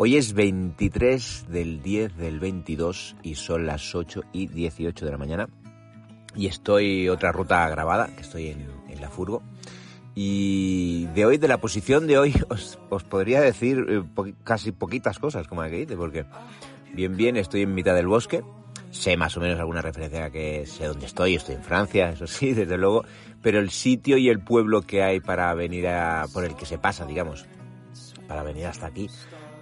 Hoy es 23 del 10 del 22 y son las 8 y 18 de la mañana. Y estoy otra ruta grabada, que estoy en, en la furgo. Y de hoy, de la posición de hoy, os, os podría decir eh, po casi poquitas cosas, como que dice, porque bien, bien, estoy en mitad del bosque. Sé más o menos alguna referencia que sé dónde estoy, estoy en Francia, eso sí, desde luego. Pero el sitio y el pueblo que hay para venir a, por el que se pasa, digamos, para venir hasta aquí,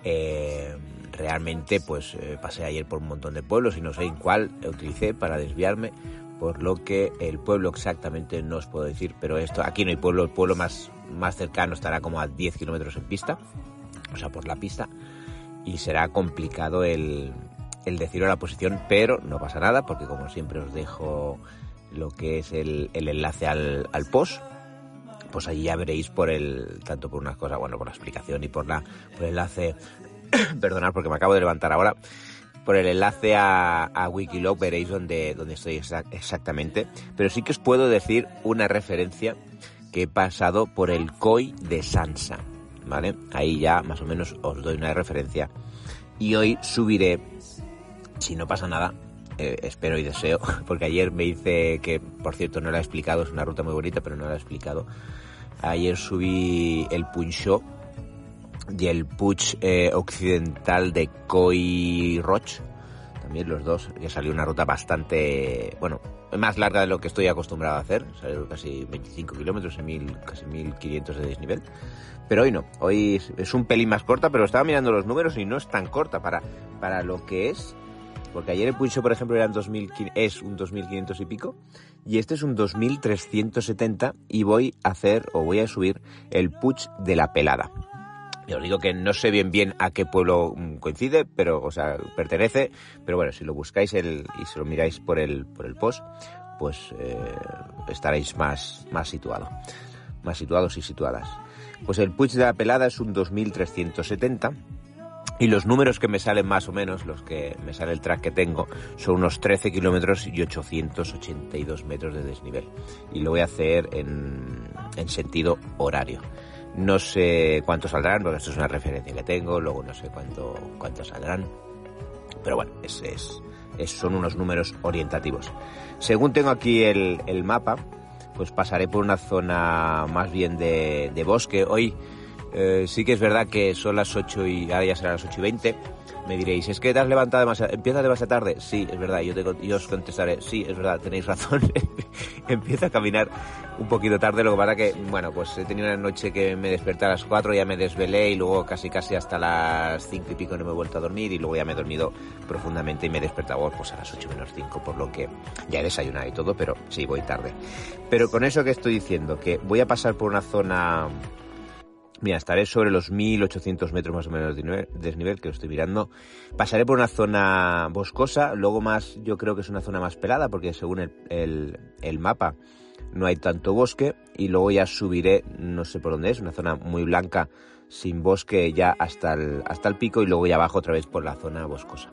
eh, realmente pues eh, pasé ayer por un montón de pueblos y no sé en cuál utilicé para desviarme, por lo que el pueblo exactamente no os puedo decir, pero esto aquí no hay pueblo, el pueblo más, más cercano estará como a 10 kilómetros en pista, o sea, por la pista, y será complicado el, el deciros la posición, pero no pasa nada, porque como siempre os dejo lo que es el, el enlace al, al post, pues allí ya veréis por el, tanto por unas cosas, bueno, por la explicación y por la, por el enlace, perdonad porque me acabo de levantar ahora, por el enlace a, a Wikiloc veréis donde, donde estoy exactamente, pero sí que os puedo decir una referencia que he pasado por el COI de Sansa, ¿vale? Ahí ya más o menos os doy una referencia y hoy subiré, si no pasa nada, eh, espero y deseo, porque ayer me hice, que por cierto no la he explicado, es una ruta muy bonita, pero no la he explicado. Ayer subí el Punxó y el Puig eh, occidental de Coi Roch, también los dos, que salió una ruta bastante, bueno, más larga de lo que estoy acostumbrado a hacer, salió casi 25 kilómetros, casi 1500 de desnivel. Pero hoy no, hoy es un pelín más corta, pero estaba mirando los números y no es tan corta para, para lo que es porque ayer el Puncho, por ejemplo, eran 2000, es un 2500 y pico, y este es un 2370 y voy a hacer o voy a subir el Puig de la Pelada. Os digo que no sé bien bien a qué pueblo coincide, pero, o sea, pertenece, pero bueno, si lo buscáis el, y si lo miráis por el, por el post, pues eh, estaréis más, más situado, más situados y situadas. Pues el Puig de la Pelada es un 2370 y los números que me salen más o menos, los que me sale el track que tengo, son unos 13 kilómetros y 882 metros de desnivel. Y lo voy a hacer en, en sentido horario. No sé cuánto saldrán, porque esto es una referencia que tengo, luego no sé cuánto, cuánto saldrán. Pero bueno, es, son unos números orientativos. Según tengo aquí el, el mapa, pues pasaré por una zona más bien de, de bosque. Hoy eh, sí que es verdad que son las 8 y ahora ya serán las 8 y 20. Me diréis, ¿es que te has levantado demasiado? ¿Empiezas demasiado tarde? Sí, es verdad. Yo, te, yo os contestaré, sí, es verdad, tenéis razón. Empiezo a caminar un poquito tarde. Lo que pasa que, bueno, pues he tenido una noche que me desperté a las 4, ya me desvelé y luego casi casi hasta las 5 y pico no me he vuelto a dormir y luego ya me he dormido profundamente y me he despertado pues a las 8 menos 5, por lo que ya he desayunado y todo, pero sí, voy tarde. Pero con eso que estoy diciendo, que voy a pasar por una zona Mira, estaré sobre los 1800 metros más o menos de desnivel, que lo estoy mirando. Pasaré por una zona boscosa, luego más, yo creo que es una zona más pelada, porque según el, mapa no hay tanto bosque. Y luego ya subiré, no sé por dónde es, una zona muy blanca, sin bosque, ya hasta el, hasta el pico, y luego ya abajo otra vez por la zona boscosa.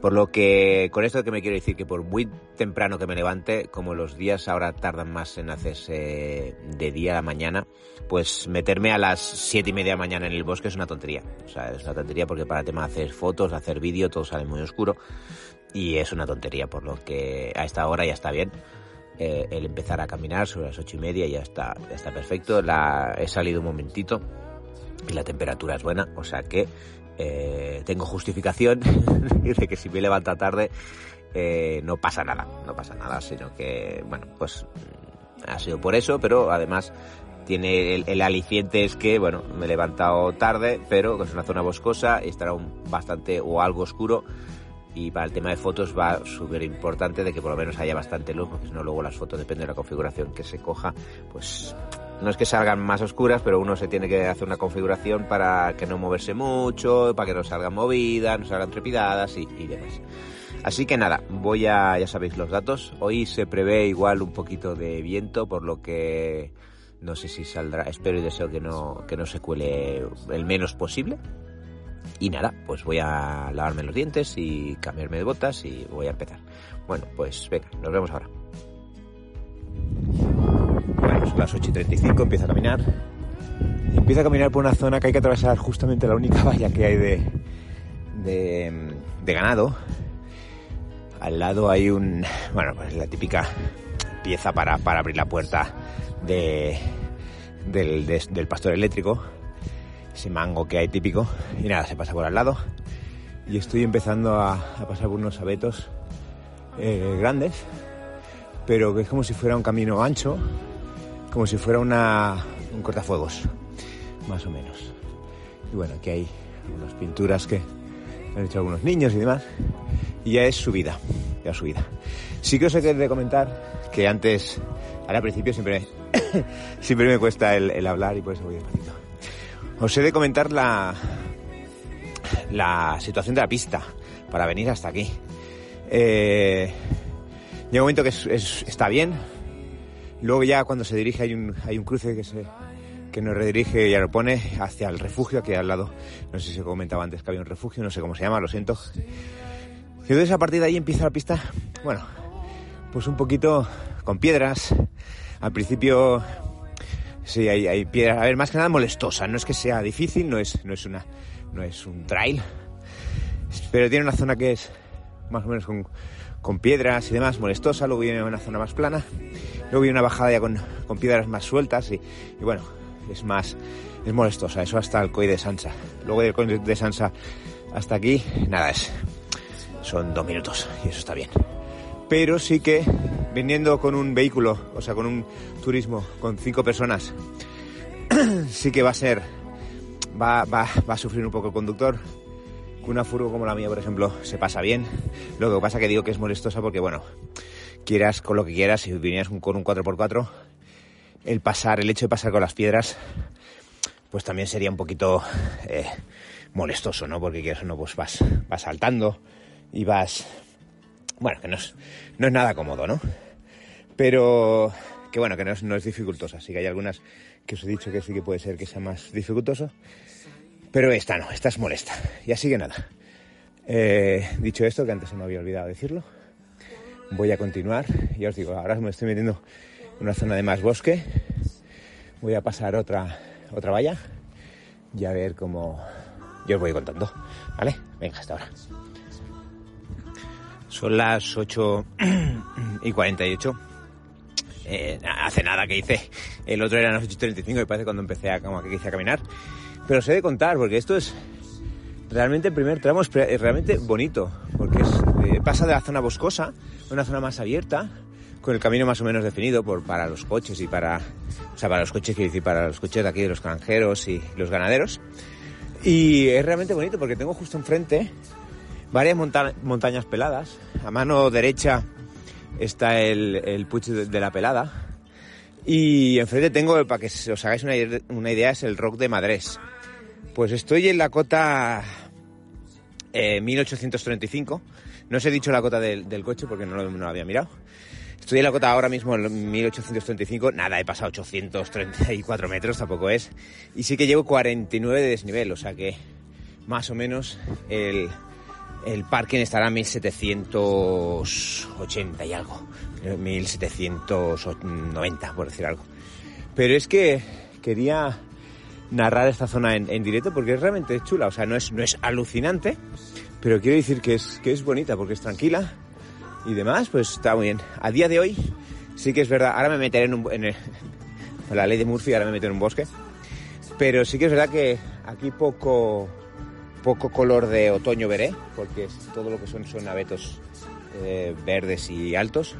Por lo que, con esto que me quiero decir, que por muy temprano que me levante, como los días ahora tardan más en hacerse de día a la mañana, pues meterme a las siete y media de la mañana en el bosque es una tontería. O sea, es una tontería porque para el tema de hacer fotos, hacer vídeo, todo sale muy oscuro. Y es una tontería, por lo que a esta hora ya está bien. Eh, el empezar a caminar sobre las ocho y media ya está, ya está perfecto. La, he salido un momentito y la temperatura es buena, o sea que eh, tengo justificación de que si me levanta tarde eh, no pasa nada, no pasa nada, sino que, bueno, pues ha sido por eso, pero además tiene el, el, aliciente es que, bueno, me he levantado tarde, pero es una zona boscosa, estará un, bastante o algo oscuro y para el tema de fotos va súper importante de que por lo menos haya bastante luz, porque si no luego las fotos, depende de la configuración que se coja, pues no es que salgan más oscuras, pero uno se tiene que hacer una configuración para que no moverse mucho, para que no salgan movidas, no salgan trepidadas y, y demás. Así que nada, voy a, ya sabéis los datos. Hoy se prevé igual un poquito de viento, por lo que no sé si saldrá, espero y deseo que no, que no se cuele el menos posible. Y nada, pues voy a lavarme los dientes y cambiarme de botas y voy a empezar. Bueno, pues venga, nos vemos ahora. Las 8 y 35, empiezo a caminar. Y empiezo a caminar por una zona que hay que atravesar justamente la única valla que hay de, de, ganado. Al lado hay un, bueno, pues la típica pieza para, para abrir la puerta de, del, de, del pastor eléctrico, ese mango que hay típico, y nada, se pasa por al lado. Y estoy empezando a, a pasar por unos abetos eh, grandes, pero que es como si fuera un camino ancho, como si fuera una, un cortafuegos, más o menos. Y bueno, aquí hay unas pinturas que han hecho algunos niños y demás, y ya es subida, ya subida. Sí que os he de comentar que antes, ahora al principio siempre, siempre me cuesta el, hablar y por eso voy despacito. Os he de comentar la, la situación de la pista para venir hasta aquí. Eh, llega un momento que es, es, está bien. Luego ya cuando se dirige hay un, hay un cruce que, se, que nos redirige y lo pone hacia el refugio aquí al lado. No sé si se comentaba antes que había un refugio, no sé cómo se llama, lo siento. Y entonces a partir de ahí empieza la pista, bueno, pues un poquito con piedras. Al principio sí hay, hay piedras, a ver, más que nada molestosa. No es que sea difícil, no es, no es una, no es un trail, pero tiene una zona que es más o menos con, con piedras y demás, molestosa, luego viene una zona más plana, luego viene una bajada ya con, piedras más sueltas y, bueno, es más, es molestosa, eso hasta el Coy de Sansa. Luego del Coy de Sansa hasta aquí, nada, es, son dos minutos y eso está bien. Pero sí que viniendo con un vehículo, o sea, con un turismo con cinco personas, sí que va a ser, va, va, va a sufrir un poco el conductor, una furgo como la mía, por ejemplo, se pasa bien. Lo que pasa que digo que es molestosa porque, bueno, quieras con lo que quieras, si vinieras con un 4x4, el pasar, el hecho de pasar con las piedras, pues también sería un poquito eh, molestoso, ¿no? Porque quieras o no, pues vas, vas saltando y vas... Bueno, que no es, no es nada cómodo, ¿no? Pero que bueno, que no es, no es dificultosa. Así que hay algunas que os he dicho que sí que puede ser que sea más dificultoso. Pero esta no, esta es molesta. Y así que nada. Eh, dicho esto, que antes se me había olvidado decirlo, voy a continuar. Ya os digo, ahora me estoy metiendo en una zona de más bosque. Voy a pasar otra, otra valla y a ver cómo yo os voy contando. ¿Vale? Venga, hasta ahora. Son las 8 y 48. Eh, hace nada que hice. El otro era las 8 y 35 y parece cuando empecé a, como que hice a caminar. Pero os he de contar, porque esto es realmente el primer tramo es realmente bonito, porque pasa de la zona boscosa a una zona más abierta, con el camino más o menos definido para los coches y para, o sea, para los coches, quiero decir, para los coches de aquí de los granjeros y los ganaderos. Y es realmente bonito porque tengo justo enfrente varias monta montañas peladas. A mano derecha está el, el Puig de, la Pelada. Y enfrente tengo, para que os hagáis una, idea, es el Rock de Madrés. Pues estoy en la cota eh, 1835. No os he dicho la cota del, coche porque no lo, había mirado. Estoy en la cota ahora mismo en 1835. Nada, he pasado 834 metros, tampoco es. Y sí que llevo 49 de desnivel, o sea que más o menos el, el parking estará a 1780 y algo. 1790, por decir algo. Pero es que quería narrar esta zona en, en, directo porque es realmente chula, o sea, no es, no es alucinante, pero quiero decir que es, que es bonita porque es tranquila y demás, pues está muy bien. A día de hoy, sí que es verdad, ahora me meteré en, un, en la ley de Murphy, ahora me meteré en un bosque, pero sí que es verdad que aquí poco, poco color de otoño veré, porque todo lo que son son abetos eh, verdes y altos,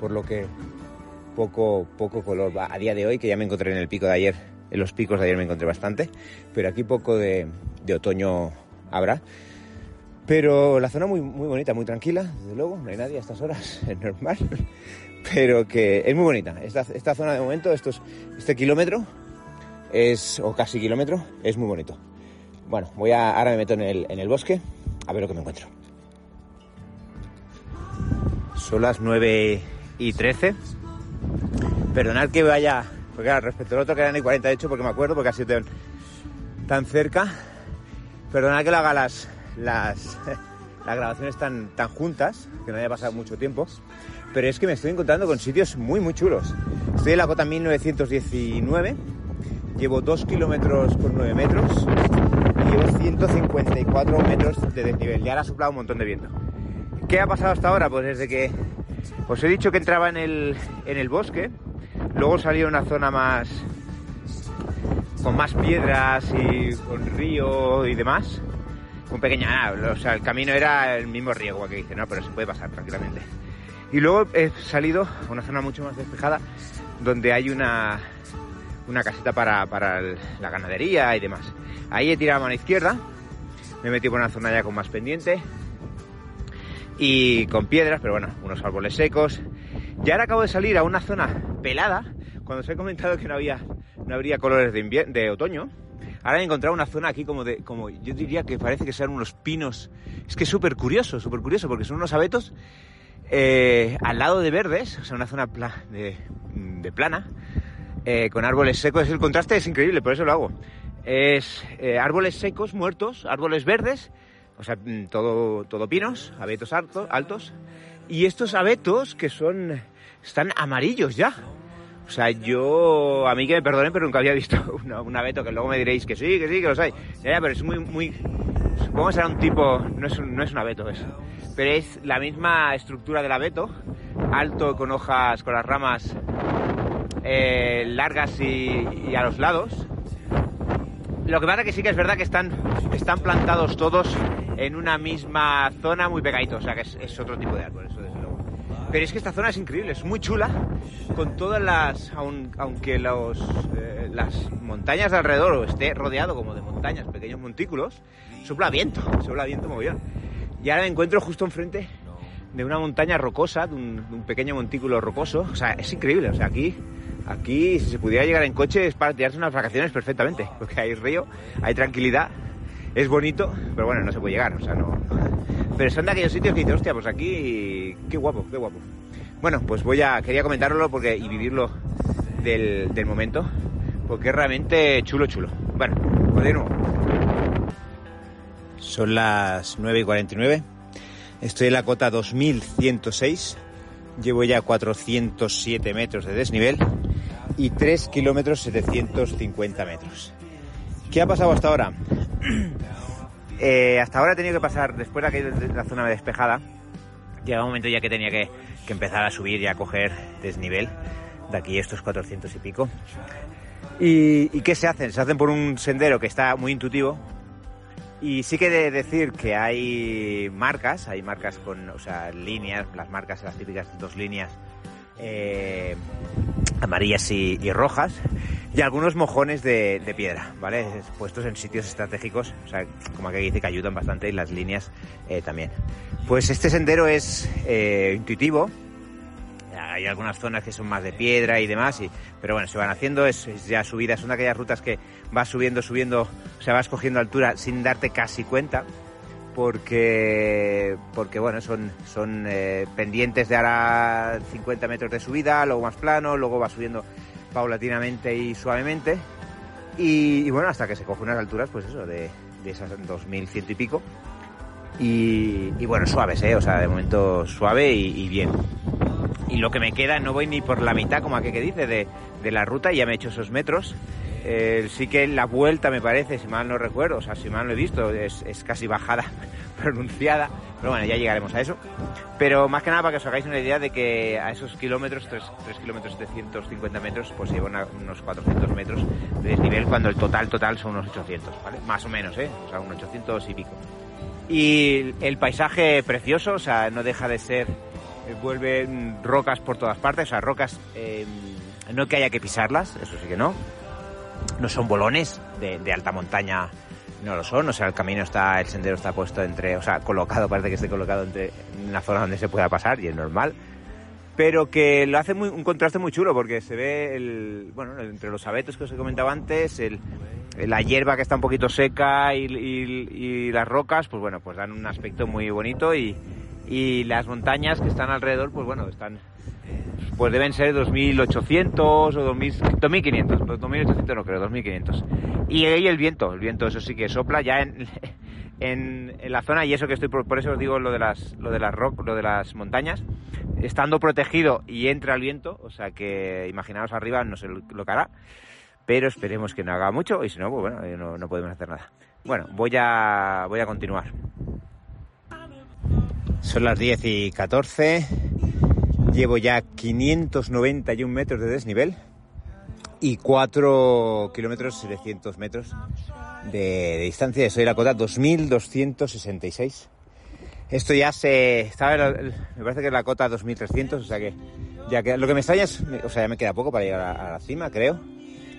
por lo que poco, poco color. A día de hoy, que ya me encontré en el pico de ayer, en los picos de ayer me encontré bastante, pero aquí poco de, de otoño habrá. Pero la zona muy, muy bonita, muy tranquila, desde luego, no hay nadie a estas horas, es normal. Pero que es muy bonita. Esta, esta zona de momento, estos, este kilómetro, es, o casi kilómetro, es muy bonito. Bueno, voy a, ahora me meto en el, en el bosque a ver lo que me encuentro. Son las 9 y 13. Perdonad que vaya, porque claro, respecto al otro que eran y 48, porque me acuerdo, porque ha sido tan, cerca. Perdonad que lo haga las, las, grabaciones tan, tan juntas, que no haya pasado mucho tiempo. Pero es que me estoy encontrando con sitios muy, muy chulos. Estoy en la cota 1919, llevo 2 kilómetros con 9 metros y llevo 154 metros de desnivel. Ya ahora ha soplado un montón de viento. ¿Qué ha pasado hasta ahora? Pues desde que os he dicho que entraba en el, en el bosque, luego salí a una zona más con más piedras y con río y demás. Un pequeña, o sea, el camino era el mismo como que dice, no, pero se puede pasar tranquilamente. Y luego he salido a una zona mucho más despejada, donde hay una, una caseta para, para la ganadería y demás. Ahí he tirado a mano izquierda, me he metido por una zona ya con más pendiente, y con piedras, pero bueno, unos árboles secos. Y ahora acabo de salir a una zona pelada, cuando os he comentado que no había, no habría colores de, de otoño. Ahora he encontrado una zona aquí como de, como yo diría que parece que sean unos pinos. Es que es súper curioso, súper curioso, porque son unos abetos eh, al lado de verdes, o sea, una zona de, plana, eh, con árboles secos. El contraste es increíble, por eso lo hago. Es eh, árboles secos, muertos, árboles verdes o sea, mm, todo, todo pinos, abetos altos, y estos abetos que son, están amarillos ya. O sea, yo, a mí que me perdonen, pero nunca había visto un abeto, que luego me diréis que sí, que sí, que los hay. Ya, pero es muy, muy, supongo que será un tipo, no es un, no es un abeto eso, pero es la misma estructura del abeto, alto con hojas, con las ramas eh, largas y, a los lados. Lo que pasa que sí que es verdad que están, están plantados todos en una misma zona muy pegadito, o sea que es, otro tipo de árbol. Pero es que esta zona es increíble, es muy chula, con todas las, aunque los, eh, las montañas de alrededor esté rodeado como de montañas, pequeños montículos, sopla viento, sopla viento bien. Y ahora me encuentro justo enfrente de una montaña rocosa, de un, de un, pequeño montículo rocoso, o sea, es increíble, o sea, aquí, aquí si se pudiera llegar en coche es para tirarse unas vacaciones perfectamente, porque hay río, hay tranquilidad es bonito, pero bueno, no se puede llegar, o sea, no. Pero son de aquellos sitios que dices, hostia, pues aquí, qué guapo, qué guapo. Bueno, pues voy a, quería comentarlo porque, y vivirlo del, del momento, porque es realmente chulo, chulo. Bueno, continuo. Son las 9 y 49. Estoy en la cota 2106. Llevo ya 407 metros de desnivel y 3 kilómetros 750 metros. ¿Qué ha pasado hasta ahora? Eh, hasta ahora he tenido que pasar, después de de la zona despejada, llega un momento ya que tenía que, empezar a subir y a coger desnivel de aquí estos 400 y pico. ¿Y, qué se hacen? Se hacen por un sendero que está muy intuitivo. Y sí que de decir que hay marcas, hay marcas con, o sea, líneas, las marcas, las típicas dos líneas eh, amarillas y, rojas y algunos mojones de, piedra, ¿vale? Puestos en sitios estratégicos, o sea, como que dice que ayudan bastante y las líneas eh, también. Pues este sendero es eh, intuitivo, hay algunas zonas que son más de piedra y demás, y, pero bueno, se van haciendo, es, ya subida, son aquellas rutas que vas subiendo, subiendo, o sea, vas cogiendo altura sin darte casi cuenta porque, porque bueno, son, son eh, pendientes de ahora 50 metros de subida, luego más plano, luego va subiendo paulatinamente y suavemente. Y, bueno, hasta que se coge unas alturas, pues eso, de, de esas 2100 y pico. Y, bueno, suaves, ¿eh? O sea, de momento suave y, bien. Y lo que me queda, no voy ni por la mitad, como aquel que dice, de, de la ruta, ya me he hecho esos metros. Eh, sí que la vuelta me parece, si mal no recuerdo, o sea, si mal no he visto, es, casi bajada pronunciada, pero bueno, ya llegaremos a eso. Pero más que nada para que os hagáis una idea de que a esos kilómetros, 3, kilómetros 750 metros, pues llevan unos 400 metros de desnivel cuando el total total son unos 800, ¿vale? Más o menos, ¿eh? O sea, unos 800 y pico. Y el paisaje precioso, o sea, no deja de ser, eh, vuelven rocas por todas partes, o sea, rocas, eh, no que haya que pisarlas, eso sí que no, no son bolones de, alta montaña no lo son, o sea, el camino está, el sendero está puesto entre, o sea, colocado, parece que esté colocado entre una zona donde se pueda pasar y es normal, pero que lo hace muy, un contraste muy chulo porque se ve el, bueno, entre los abetos que os he comentado antes, el, la hierba que está un poquito seca y, y, las rocas, pues bueno, pues dan un aspecto muy bonito y, y las montañas que están alrededor, pues bueno, están pues deben ser 2.800 o 2.500, 2.800 no creo, 2.500. Y ahí el viento, el viento eso sí que sopla ya en, en, la zona y eso que estoy, por, eso os digo lo de las, lo de las rock, lo de las montañas, estando protegido y entra el viento, o sea que imaginaos arriba no se lo que hará, pero esperemos que no haga mucho y si no, pues bueno, eh, no, no podemos hacer nada. Bueno, voy a, voy a continuar. Son las 10 y 14 Llevo ya 591 metros de desnivel y 4 kilómetros 700 metros de, distancia. Soy la cota 2266. Esto ya se. Estaba me parece que es la cota 2300, o sea que. Ya que lo que me extraña es. O sea, ya me queda poco para llegar a, la cima, creo.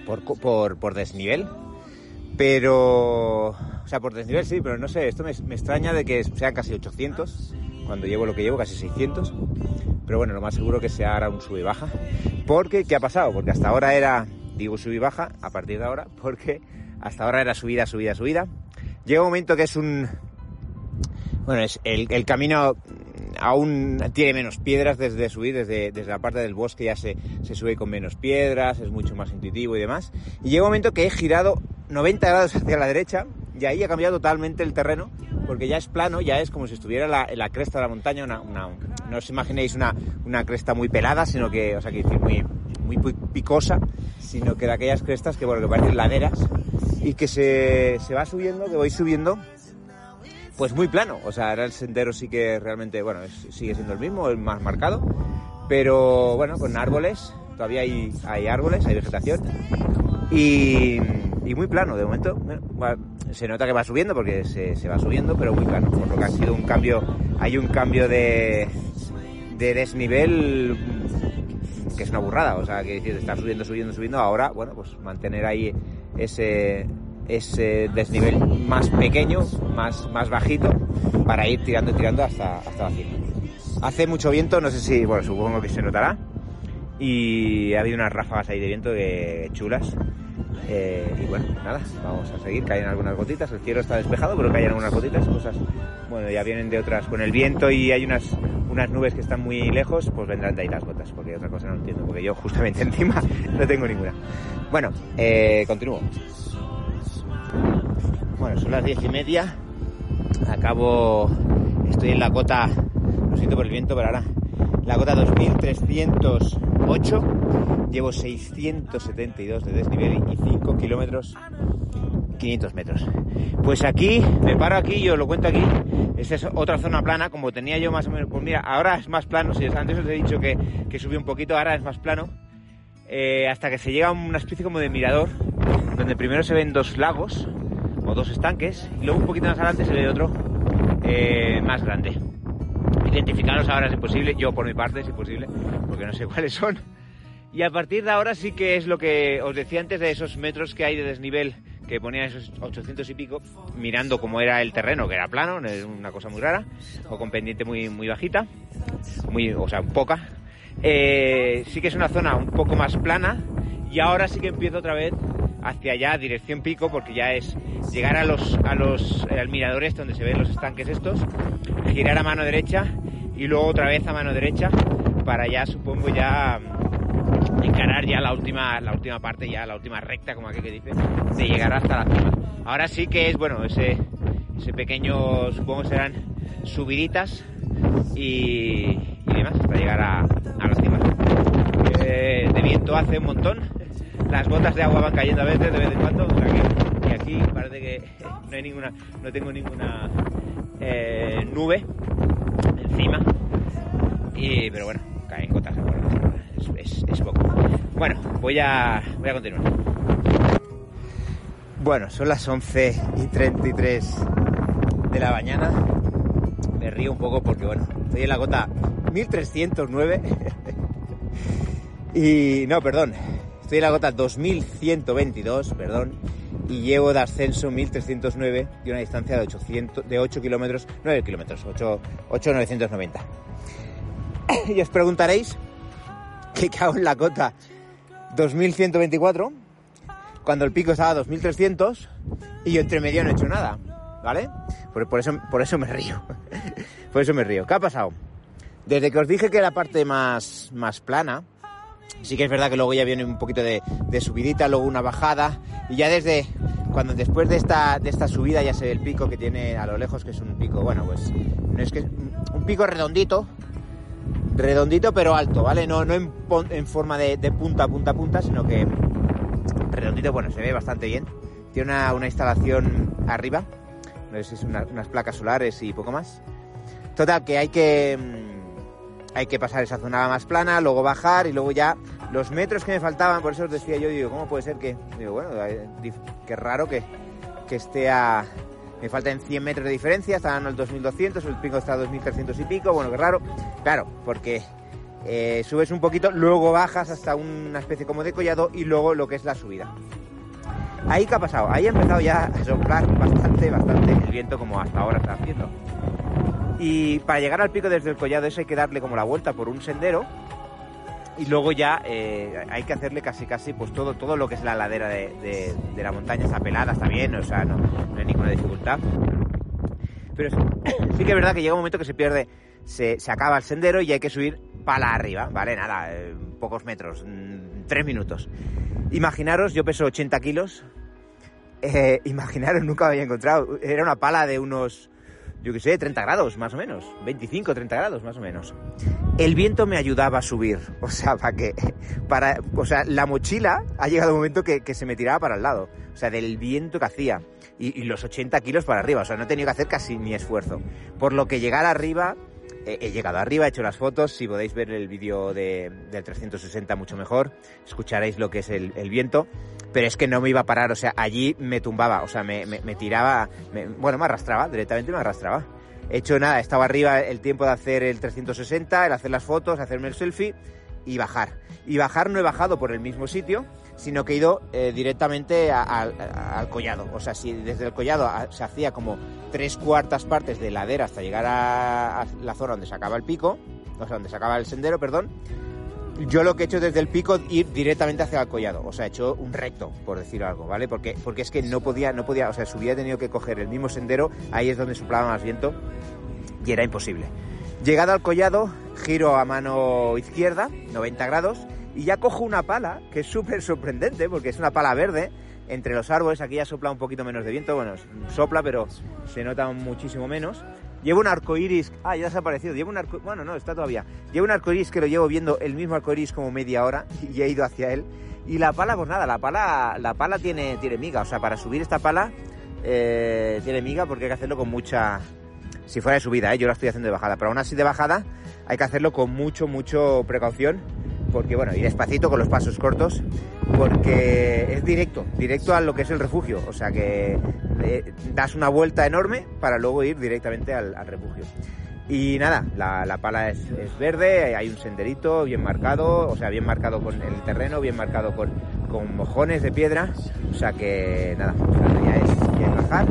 Por, por, por, desnivel. Pero. O sea, por desnivel sí, pero no sé. Esto me, me extraña de que sean casi 800 cuando llevo lo que llevo, casi 600. Pero bueno, lo más seguro que sea ahora un sub y baja. Porque, ¿qué ha pasado? Porque hasta ahora era, digo sub y baja, a partir de ahora, porque hasta ahora era subida, subida, subida. Llega un momento que es un... Bueno, es el, camino aún tiene menos piedras desde subir, desde, desde la parte del bosque ya se, se sube con menos piedras, es mucho más intuitivo y demás. Y llega un momento que he girado 90 grados hacia la derecha y ahí ha cambiado totalmente el terreno porque ya es plano, ya es como si estuviera la, en la cresta de la montaña, una, no os imaginéis una, una, cresta muy pelada, sino que, o sea, que decir, muy, muy picosa, sino que de aquellas crestas que, bueno, que parecen laderas y que se, se va subiendo, que voy subiendo, pues muy plano. O sea, ahora el sendero sí que realmente, bueno, sigue siendo el mismo, el más marcado, pero bueno, con árboles, todavía hay, hay árboles, hay vegetación y, muy plano de momento. se nota que va subiendo porque se, se, va subiendo, pero muy plano, por lo que ha sido un cambio, hay un cambio de, de desnivel que es una burrada, o sea, que decir, estar subiendo, subiendo, subiendo, ahora, bueno, pues mantener ahí ese, ese desnivel más pequeño, más, más bajito, para ir tirando y tirando hasta, hasta la cima. Hace mucho viento, no sé si, bueno, supongo que se notará, y ha habido unas ráfagas ahí de viento que chulas. Eh, y bueno, nada, vamos a seguir. Caen algunas gotitas, el cielo está despejado, pero caen algunas gotitas, cosas. Bueno, ya vienen de otras. Con el viento y hay unas, unas nubes que están muy lejos, pues vendrán de ahí las gotas, porque otra cosa no entiendo, porque yo justamente encima no tengo ninguna. Bueno, eh, continúo. Bueno, son las diez y media. Acabo. Estoy en la cota. Lo siento por el viento, pero ahora. La cota 2308 llevo 672 de desnivel y 5 kilómetros 500 metros. Pues aquí, me paro aquí, yo lo cuento aquí, esta es otra zona plana, como tenía yo más o menos, pues mira, ahora es más plano, si antes os he dicho que, que subí un poquito, ahora es más plano, eh, hasta que se llega a una especie como de mirador, donde primero se ven dos lagos, o dos estanques, y luego un poquito más adelante se ve otro eh, más grande. Identificarlos ahora es imposible, yo por mi parte es imposible, porque no sé cuáles son. Y a partir de ahora sí que es lo que os decía antes de esos metros que hay de desnivel que ponía esos 800 y pico, mirando cómo era el terreno, que era plano, una cosa muy rara, o con pendiente muy, muy bajita, muy, o sea, poca. Eh, sí que es una zona un poco más plana y ahora sí que empiezo otra vez hacia allá, dirección pico, porque ya es llegar a los, a los al miradores donde se ven los estanques estos, girar a mano derecha y luego otra vez a mano derecha para ya, supongo, ya encarar ya la última, la última parte, ya la última recta, como aquí que dice, de llegar hasta la cima. Ahora sí que es, bueno, ese, ese pequeño, supongo serán subiditas y, y demás, hasta llegar a, a la cima. Eh, de viento hace un montón, las botas de agua van cayendo a veces, de vez en cuando, y aquí parece que no hay ninguna, no tengo ninguna eh, nube encima, y, pero bueno, caen gotas agua es, poco. Bueno, voy a, voy a continuar. Bueno, son las 11 y 33 de la mañana. Me río un poco porque, bueno, estoy en la gota 1309. y no, perdón, estoy en la gota 2122, perdón. y llevo de ascenso 1309 y una distancia de, 800, de 8 kilómetros, 9 kilómetros, 8, 8,990. y os preguntaréis, ¿qué cago en la cota? 2124, cuando el pico estaba a 2300 y yo entre medio no he hecho nada, ¿vale? Por, por, eso, por eso me río. por eso me río. ¿Qué ha pasado? Desde que os dije que la parte más, más plana, sí que es verdad que luego ya viene un poquito de, subidita, luego una bajada, y ya desde cuando después de esta, de esta subida ya se ve el pico que tiene a lo lejos, que es un pico, bueno, pues no es que un pico redondito, redondito pero alto, ¿vale? No, no en, en forma de, punta, punta, punta, sino que redondito, bueno, se ve bastante bien. Tiene una, una instalación arriba, no sé si es una, unas placas solares y poco más. Total, que hay que hay que pasar esa zona más plana, luego bajar y luego ya los metros que me faltaban, por eso os decía yo, digo, ¿cómo puede ser que, digo, bueno, qué raro que, que esté a, me faltan 100 metros de diferencia, estaban al 2200, el pico está a 2300 y pico, bueno, qué raro, claro, porque eh, subes un poquito, luego bajas hasta una especie como de collado y luego lo que es la subida. Ahí qué ha pasado, ahí ha empezado ya a soplar bastante, bastante el viento como hasta ahora está haciendo. Y para llegar al pico desde el collado eso hay que darle como la vuelta por un sendero y luego ya eh, hay que hacerle casi casi pues todo, todo lo que es la ladera de, de, la montaña, está pelada, está bien, o sea, no, no hay ninguna dificultad. Pero sí, que es verdad que llega un momento que se pierde, se, se acaba el sendero y hay que subir para arriba, ¿vale? Nada, eh, pocos metros, mm, tres minutos. Imaginaros, yo peso 80 kilos, eh, imaginaros, nunca había encontrado, era una pala de unos yo qué sé, 30 grados más o menos, 25, 30 grados más o menos. El viento me ayudaba a subir, o sea, para que, para, o sea, la mochila ha llegado un momento que, que se me tiraba para el lado, o sea, del viento que hacía, y, y, los 80 kilos para arriba, o sea, no he tenido que hacer casi ni esfuerzo. Por lo que llegar arriba, he llegado arriba, he hecho las fotos, si podéis ver el vídeo de, del 360 mucho mejor, escucharéis lo que es el, viento pero es que no me iba a parar, o sea, allí me tumbaba, o sea, me, me, tiraba, bueno, me arrastraba, directamente me arrastraba. He hecho nada, estaba arriba el tiempo de hacer el 360, el hacer las fotos, hacerme el selfie y bajar. Y bajar no he bajado por el mismo sitio, sino que he ido eh, directamente al collado. O sea, si desde el collado se hacía como tres cuartas partes de ladera hasta llegar a, la zona donde se acaba el pico, o sea, donde se acaba el sendero, perdón, yo lo que he hecho desde el pico ir directamente hacia el collado, o sea, he hecho un recto, por decir algo, ¿vale? Porque, porque es que no podía, no podía, o sea, si hubiera tenido que coger el mismo sendero, ahí es donde soplaba más viento y era imposible. Llegado al collado, giro a mano izquierda, 90 grados, y ya cojo una pala, que es súper sorprendente, porque es una pala verde, entre los árboles, aquí ya sopla un poquito menos de viento, bueno, sopla, pero se nota muchísimo menos. Llevo un arco iris, ah, ya ha desaparecido. Llevo un arco, bueno, no, está todavía. Llevo un arco iris que lo llevo viendo el mismo arco iris como media hora y he ido hacia él. Y la pala, pues nada, la pala, la pala tiene, tiene miga. O sea, para subir esta pala eh, tiene miga porque hay que hacerlo con mucha. Si fuera de subida, ¿eh? yo la estoy haciendo de bajada, pero aún así de bajada hay que hacerlo con mucho, mucho precaución porque bueno, y despacito con los pasos cortos, porque es directo, directo a lo que es el refugio, o sea que eh, das una vuelta enorme para luego ir directamente al, refugio. Y nada, la, la pala es, verde, hay un senderito bien marcado, o sea, bien marcado con el terreno, bien marcado con, con mojones de piedra, o sea que nada, o sea, es, ya es bajar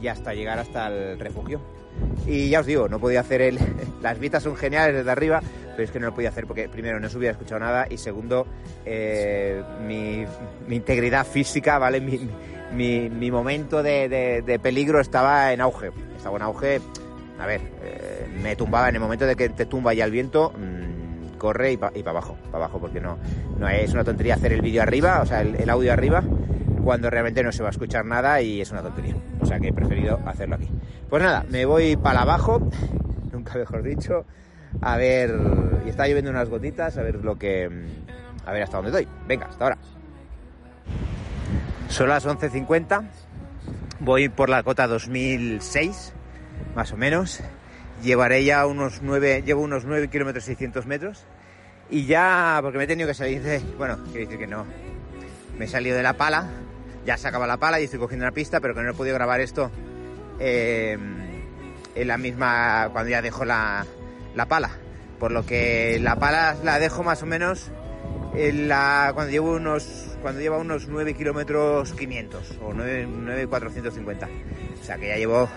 y hasta llegar hasta el refugio. Y ya os digo, no podía hacer el... Las vistas son geniales desde arriba, pero es que no lo podía hacer porque primero no se hubiera escuchado nada y segundo, eh, mi, integridad física, ¿vale? Mi, mi, momento de, de, peligro estaba en auge. Estaba en auge, a ver, eh, me tumbaba en el momento de que te tumba ya el viento, mmm, corre y para pa abajo, para abajo, porque no, no es una tontería hacer el vídeo arriba, o sea, el audio arriba, cuando realmente no se va a escuchar nada y es una tontería. O sea que he preferido hacerlo aquí. Pues nada, me voy para abajo, nunca mejor dicho, a ver, y está lloviendo unas gotitas, a ver lo que, a ver hasta dónde doy. Venga, hasta ahora. Son las 11.50, voy por la cota 2006, más o menos. Llevaré ya unos 9, llevo unos 9 kilómetros 600 metros. Y ya, porque me he tenido que salir de, bueno, quiero decir que no, me he salido de la pala, ya se acaba la pala y estoy cogiendo la pista, pero que no he podido grabar esto eh, en la misma, cuando ya dejo la, la pala. Por lo que la pala la dejo más o menos cuando, llevo unos, cuando lleva unos 9 kilómetros 500 o 9, 450. O sea que ya llevo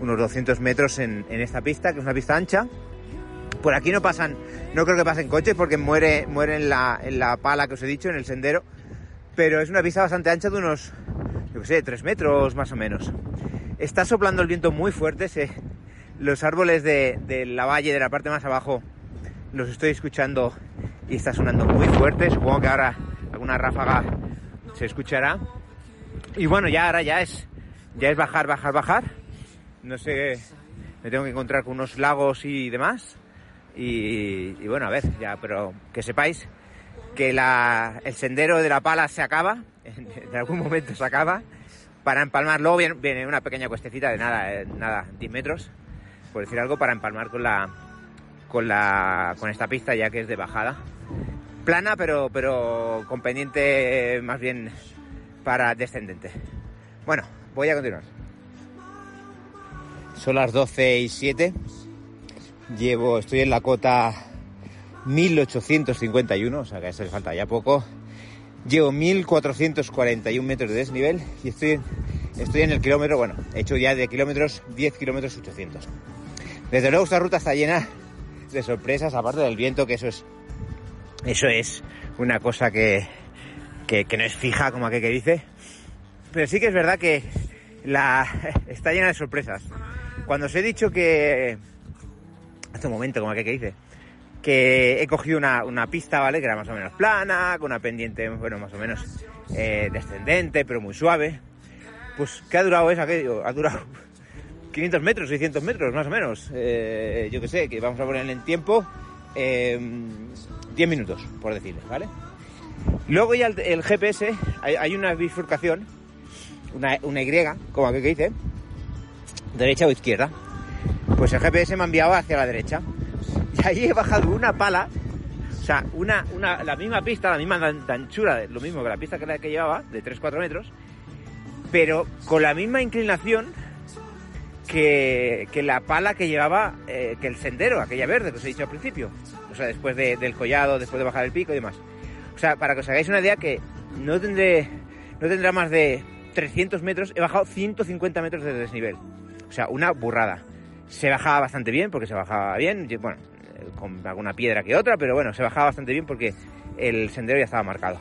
unos 200 metros en, esta pista, que es una pista ancha. Por aquí no pasan, no creo que pasen coches porque muere, muere en, la, en la pala que os he dicho, en el sendero. Pero es una pista bastante ancha de unos, yo sé, 3 metros más o menos. Está soplando el viento muy fuerte, se, los árboles de, de la valle, de la parte más abajo, los estoy escuchando y está sonando muy fuerte. Supongo que ahora alguna ráfaga se escuchará. Y bueno, ya ahora ya es, ya es bajar, bajar, bajar. No sé, me tengo que encontrar con unos lagos y demás. Y, bueno, a ver, ya, pero que sepáis que la, el sendero de la pala se acaba, en, algún momento se acaba, para empalmar. Luego viene, una pequeña cuestecita de nada, eh, nada, 10 metros, por decir algo, para empalmar con la, con la, con esta pista ya que es de bajada plana, pero, pero con pendiente más bien para descendente. Bueno, voy a continuar. Son las 12 y 7. Llevo, estoy en la cota 1851, o sea que a eso le falta ya poco. Llevo 1441 metros de desnivel y estoy, estoy en el kilómetro, bueno, he hecho ya de kilómetros 10 kilómetros 800. Desde luego esta ruta está llena de sorpresas, aparte del viento, que eso es eso es una cosa que, que, no es fija, como aquel que dice. Pero sí que es verdad que la, está llena de sorpresas. Cuando os he dicho que, hace un momento, como aquel que dice, que he cogido una, una, pista, ¿vale? Que era más o menos plana, con una pendiente, bueno, más o menos eh, descendente, pero muy suave. Pues, ¿qué ha durado esa? ¿Qué Ha durado 500 metros, 600 metros, más o menos. Eh, yo que sé, que vamos a ponerle en tiempo. Eh, 10 minutos, por decirles, ¿vale? Luego ya el, GPS, hay, una bifurcación, una, una Y, como aquí que dice, derecha o izquierda. Pues el GPS me ha enviado hacia la derecha. Y ahí he bajado una pala, o sea, una, una, la misma pista, la misma anchura, lo mismo que la pista que la que llevaba, de 3-4 metros, pero con la misma inclinación que, la pala que llevaba, eh, que el sendero, aquella verde que os he dicho al principio o sea, después del collado, después de bajar el pico y demás. O sea, para que os hagáis una idea que no tendré, no tendrá más de 300 metros, he bajado 150 metros de desnivel. O sea, una burrada. Se bajaba bastante bien, porque se bajaba bien, bueno, con alguna piedra que otra, pero bueno, se bajaba bastante bien porque el sendero ya estaba marcado.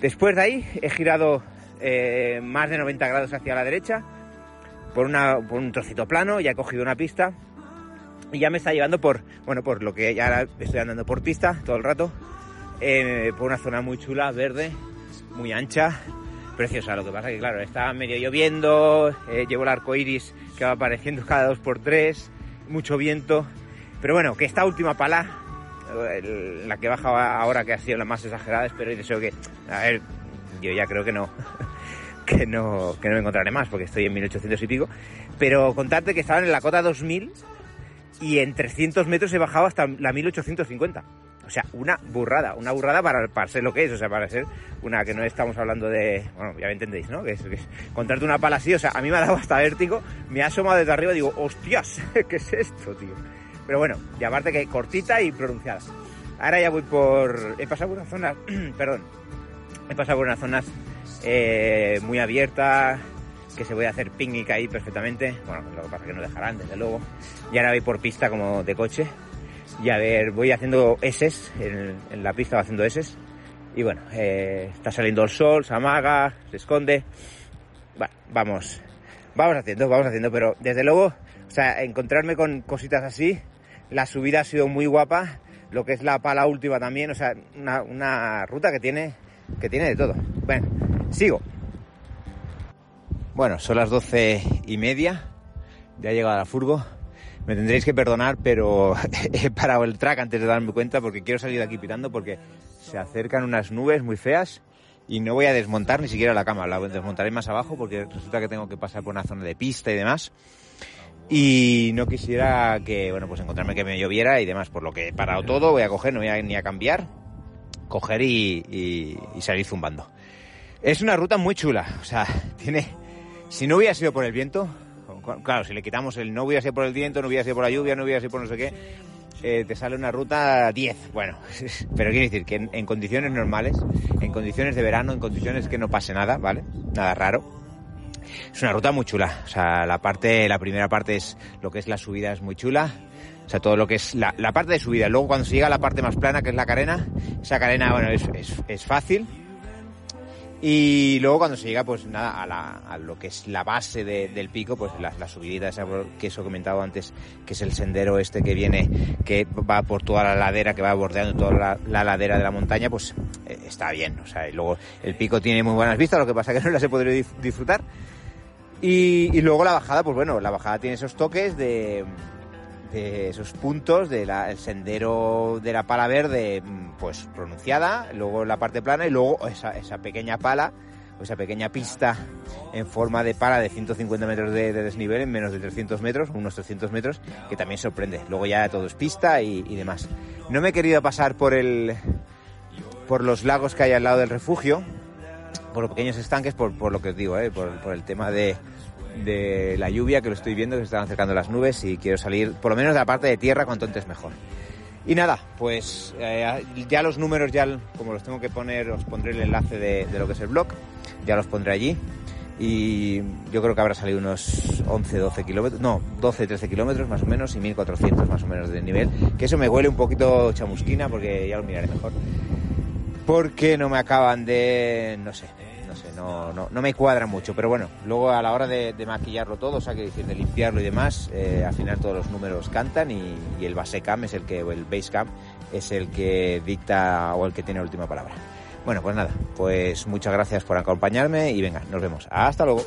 Después de ahí he girado eh, más de 90 grados hacia la derecha por, una, por un trocito plano, ya he cogido una pista y ya me está llevando por, bueno, por lo que ya estoy andando por pista todo el rato, eh, por una zona muy chula, verde, muy ancha, preciosa. Lo que pasa que, claro, está medio lloviendo, eh, llevo el arco iris que va apareciendo cada dos por tres, mucho viento. Pero bueno, que esta última pala, la que baja ahora, que ha sido la más exagerada, espero y deseo que, a ver, yo ya creo que no, que no, que no me encontraré más porque estoy en 1800 y pico. Pero contarte que estaban en la cota 2000 y en 300 metros he bajado hasta la 1850. O sea, una burrada, una burrada para, para ser lo que es, o sea, para ser una que no estamos hablando de, bueno, ya me entendéis, ¿no? Que es, contarte una pala así, o sea, a mí me ha dado hasta vértigo, me ha asomado desde arriba y digo, hostias, ¿qué es esto, tío? Pero bueno, y aparte que cortita y pronunciada. Ahora ya voy por, he pasado por una zona, perdón, he pasado por unas zonas eh, muy abiertas, que se voy a hacer picnic ahí perfectamente. Bueno, lo que pasa es que no dejarán, desde luego. Y ahora voy por pista como de coche. Y a ver, voy haciendo S en, la pista, voy haciendo S. Y bueno, eh, está saliendo el sol, se amaga, se esconde. Bueno, vamos, vamos haciendo, vamos haciendo, pero desde luego, o sea, encontrarme con cositas así, la subida ha sido muy guapa, lo que es la pala última también, o sea, una, ruta que tiene, que tiene de todo. Bueno, sigo. Bueno, son las doce y media, ya he llegado a la furgo. Me tendréis que perdonar, pero he parado el track antes de darme cuenta porque quiero salir de aquí pitando porque se acercan unas nubes muy feas y no voy a desmontar ni siquiera la cama, la desmontaré más abajo porque resulta que tengo que pasar por una zona de pista y demás. Y no quisiera que, bueno, pues encontrarme que me lloviera y demás, por lo que he parado todo, voy a coger, no voy a ni a cambiar, coger y salir zumbando. Es una ruta muy chula, o sea, tiene si no hubiera sido por el viento, claro, si le quitamos el no hubiera sido por el viento, no hubiera sido por la lluvia, no hubiera sido por no sé qué, eh, te sale una ruta 10. Bueno, pero quiero decir que en, condiciones normales, en condiciones de verano, en condiciones que no pase nada, ¿vale? Nada raro. Es una ruta muy chula. O sea, la parte, la primera parte es lo que es la subida es muy chula. O sea, todo lo que es la, parte de subida. Luego cuando se llega a la parte más plana, que es la carena, esa carena, bueno, es, es fácil y luego cuando se llega, pues nada, a, lo que es la base del pico, pues la, la subidita esa que he comentado antes, que es el sendero este que viene, que va por toda la ladera, que va bordeando toda la, ladera de la montaña, pues eh, está bien. O sea, y luego el pico tiene muy buenas vistas, lo que pasa es que no las he podido disfrutar. Y, y luego la bajada, pues bueno, la bajada tiene esos toques de de esos puntos del sendero de la pala verde mm, pues pronunciada, luego la parte plana y luego esa, pequeña pala o esa pequeña pista en forma de pala de 150 metros de, desnivel en menos de 300 metros, unos 300 metros, que también sorprende. Luego ya todo es pista y, demás. No me he querido pasar por el por los lagos que hay al lado del refugio, por los pequeños estanques, por, por lo que os digo, ¿eh? por, por el tema de, de la lluvia, que lo estoy viendo, que se están acercando las nubes y quiero salir por lo menos de la parte de tierra cuanto antes mejor. Y nada, pues eh, ya los números, ya como los tengo que poner, os pondré el enlace de, lo que es el blog, ya los pondré allí. Y yo creo que habrá salido unos 11, 12 kilómetros, no, 12, 13 kilómetros más o menos y 1400 más o menos de nivel. Que eso me huele un poquito chamusquina porque ya lo miraré mejor. Porque no me acaban de, no sé, no, no, no, me cuadra mucho, pero bueno, luego a la hora de, maquillarlo todo, o sea, que decir, de limpiarlo y demás, eh, al final todos los números cantan y, el base cam es el que, o el base cam es el que dicta o el que tiene la última palabra. Bueno, pues nada, pues muchas gracias por acompañarme y venga, nos vemos. Hasta luego.